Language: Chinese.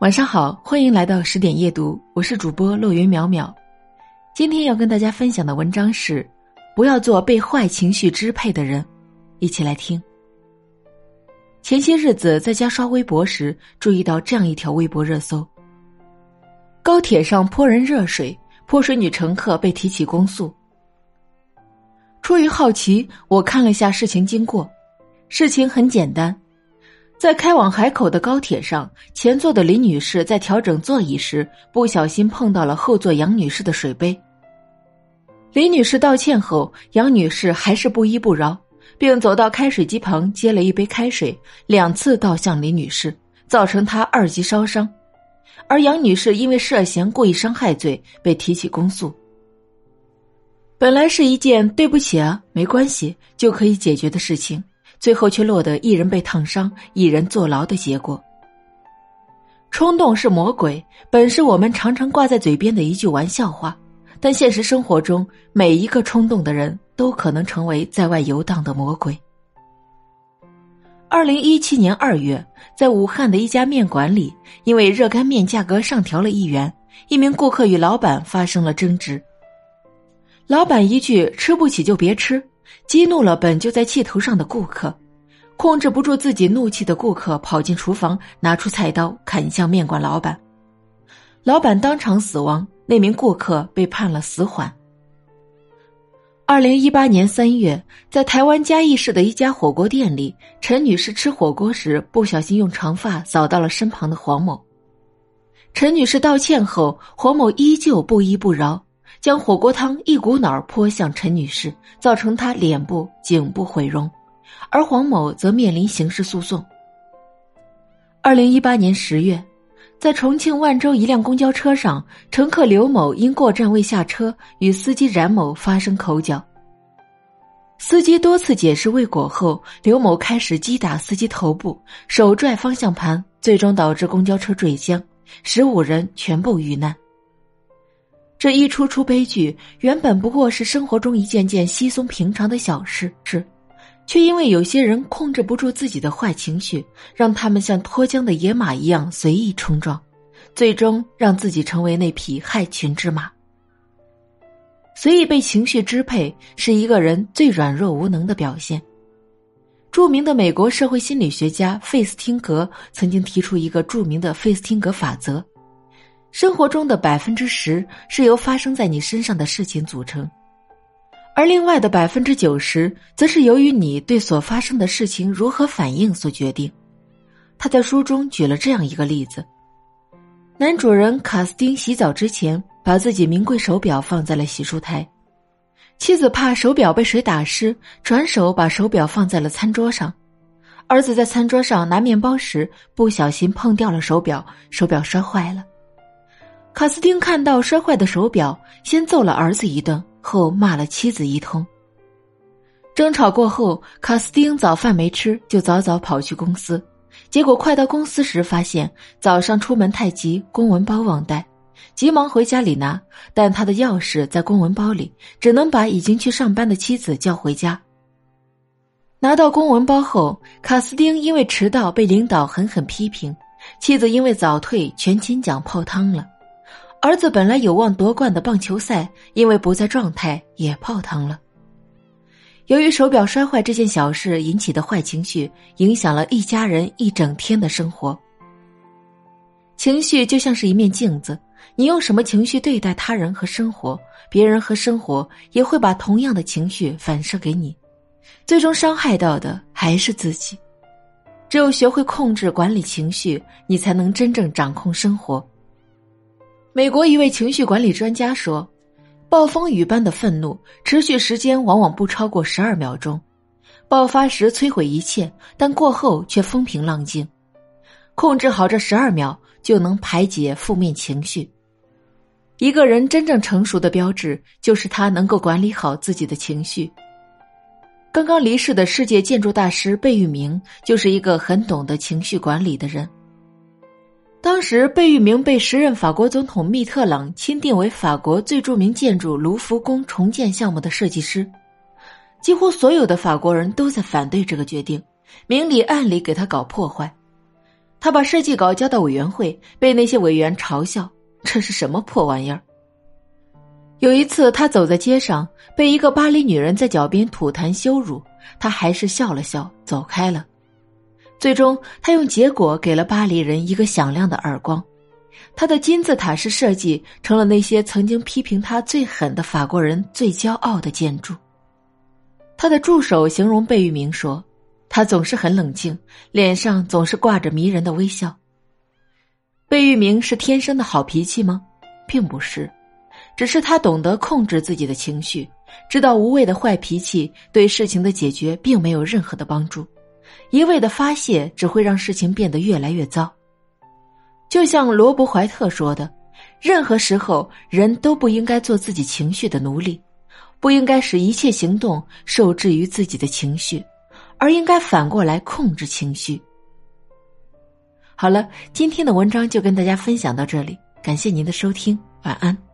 晚上好，欢迎来到十点夜读，我是主播落云淼淼。今天要跟大家分享的文章是：不要做被坏情绪支配的人。一起来听。前些日子在家刷微博时，注意到这样一条微博热搜：高铁上泼人热水，泼水女乘客被提起公诉。出于好奇，我看了一下事情经过。事情很简单。在开往海口的高铁上，前座的李女士在调整座椅时，不小心碰到了后座杨女士的水杯。李女士道歉后，杨女士还是不依不饶，并走到开水机旁接了一杯开水，两次倒向李女士，造成她二级烧伤。而杨女士因为涉嫌故意伤害罪被提起公诉。本来是一件对不起啊，没关系就可以解决的事情。最后却落得一人被烫伤、一人坐牢的结果。冲动是魔鬼，本是我们常常挂在嘴边的一句玩笑话，但现实生活中，每一个冲动的人都可能成为在外游荡的魔鬼。二零一七年二月，在武汉的一家面馆里，因为热干面价格上调了一元，一名顾客与老板发生了争执。老板一句“吃不起就别吃”。激怒了本就在气头上的顾客，控制不住自己怒气的顾客跑进厨房，拿出菜刀砍向面馆老板，老板当场死亡，那名顾客被判了死缓。二零一八年三月，在台湾嘉义市的一家火锅店里，陈女士吃火锅时不小心用长发扫到了身旁的黄某，陈女士道歉后，黄某依旧不依不饶。将火锅汤一股脑泼向陈女士，造成她脸部、颈部毁容，而黄某则面临刑事诉讼。二零一八年十月，在重庆万州一辆公交车上，乘客刘某因过站未下车，与司机冉某发生口角。司机多次解释未果后，刘某开始击打司机头部，手拽方向盘，最终导致公交车坠江，十五人全部遇难。这一出出悲剧，原本不过是生活中一件件稀松平常的小事，是，却因为有些人控制不住自己的坏情绪，让他们像脱缰的野马一样随意冲撞，最终让自己成为那匹害群之马。随意被情绪支配，是一个人最软弱无能的表现。著名的美国社会心理学家费斯汀格曾经提出一个著名的费斯汀格法则。生活中的百分之十是由发生在你身上的事情组成，而另外的百分之九十则是由于你对所发生的事情如何反应所决定。他在书中举了这样一个例子：男主人卡斯丁洗澡之前，把自己名贵手表放在了洗漱台，妻子怕手表被水打湿，转手把手表放在了餐桌上，儿子在餐桌上拿面包时不小心碰掉了手表，手表摔坏了。卡斯汀看到摔坏的手表，先揍了儿子一顿，后骂了妻子一通。争吵过后，卡斯汀早饭没吃，就早早跑去公司。结果快到公司时，发现早上出门太急，公文包忘带，急忙回家里拿，但他的钥匙在公文包里，只能把已经去上班的妻子叫回家。拿到公文包后，卡斯汀因为迟到被领导狠狠批评，妻子因为早退全勤奖泡汤了。儿子本来有望夺冠的棒球赛，因为不在状态也泡汤了。由于手表摔坏这件小事引起的坏情绪，影响了一家人一整天的生活。情绪就像是一面镜子，你用什么情绪对待他人和生活，别人和生活也会把同样的情绪反射给你，最终伤害到的还是自己。只有学会控制管理情绪，你才能真正掌控生活。美国一位情绪管理专家说：“暴风雨般的愤怒持续时间往往不超过十二秒钟，爆发时摧毁一切，但过后却风平浪静。控制好这十二秒，就能排解负面情绪。一个人真正成熟的标志，就是他能够管理好自己的情绪。”刚刚离世的世界建筑大师贝聿铭就是一个很懂得情绪管理的人。当时，贝聿铭被时任法国总统密特朗钦定为法国最著名建筑卢浮宫重建项目的设计师。几乎所有的法国人都在反对这个决定，明里暗里给他搞破坏。他把设计稿交到委员会，被那些委员嘲笑：“这是什么破玩意儿？”有一次，他走在街上，被一个巴黎女人在脚边吐痰羞辱，他还是笑了笑，走开了。最终，他用结果给了巴黎人一个响亮的耳光。他的金字塔式设计成了那些曾经批评他最狠的法国人最骄傲的建筑。他的助手形容贝聿铭说：“他总是很冷静，脸上总是挂着迷人的微笑。”贝聿铭是天生的好脾气吗？并不是，只是他懂得控制自己的情绪，知道无谓的坏脾气对事情的解决并没有任何的帮助，一味的发泄只会让事情变得越来越糟。就像罗伯·怀特说的：“任何时候，人都不应该做自己情绪的奴隶，不应该使一切行动受制于自己的情绪，而应该反过来控制情绪。”好了，今天的文章就跟大家分享到这里，感谢您的收听，晚安。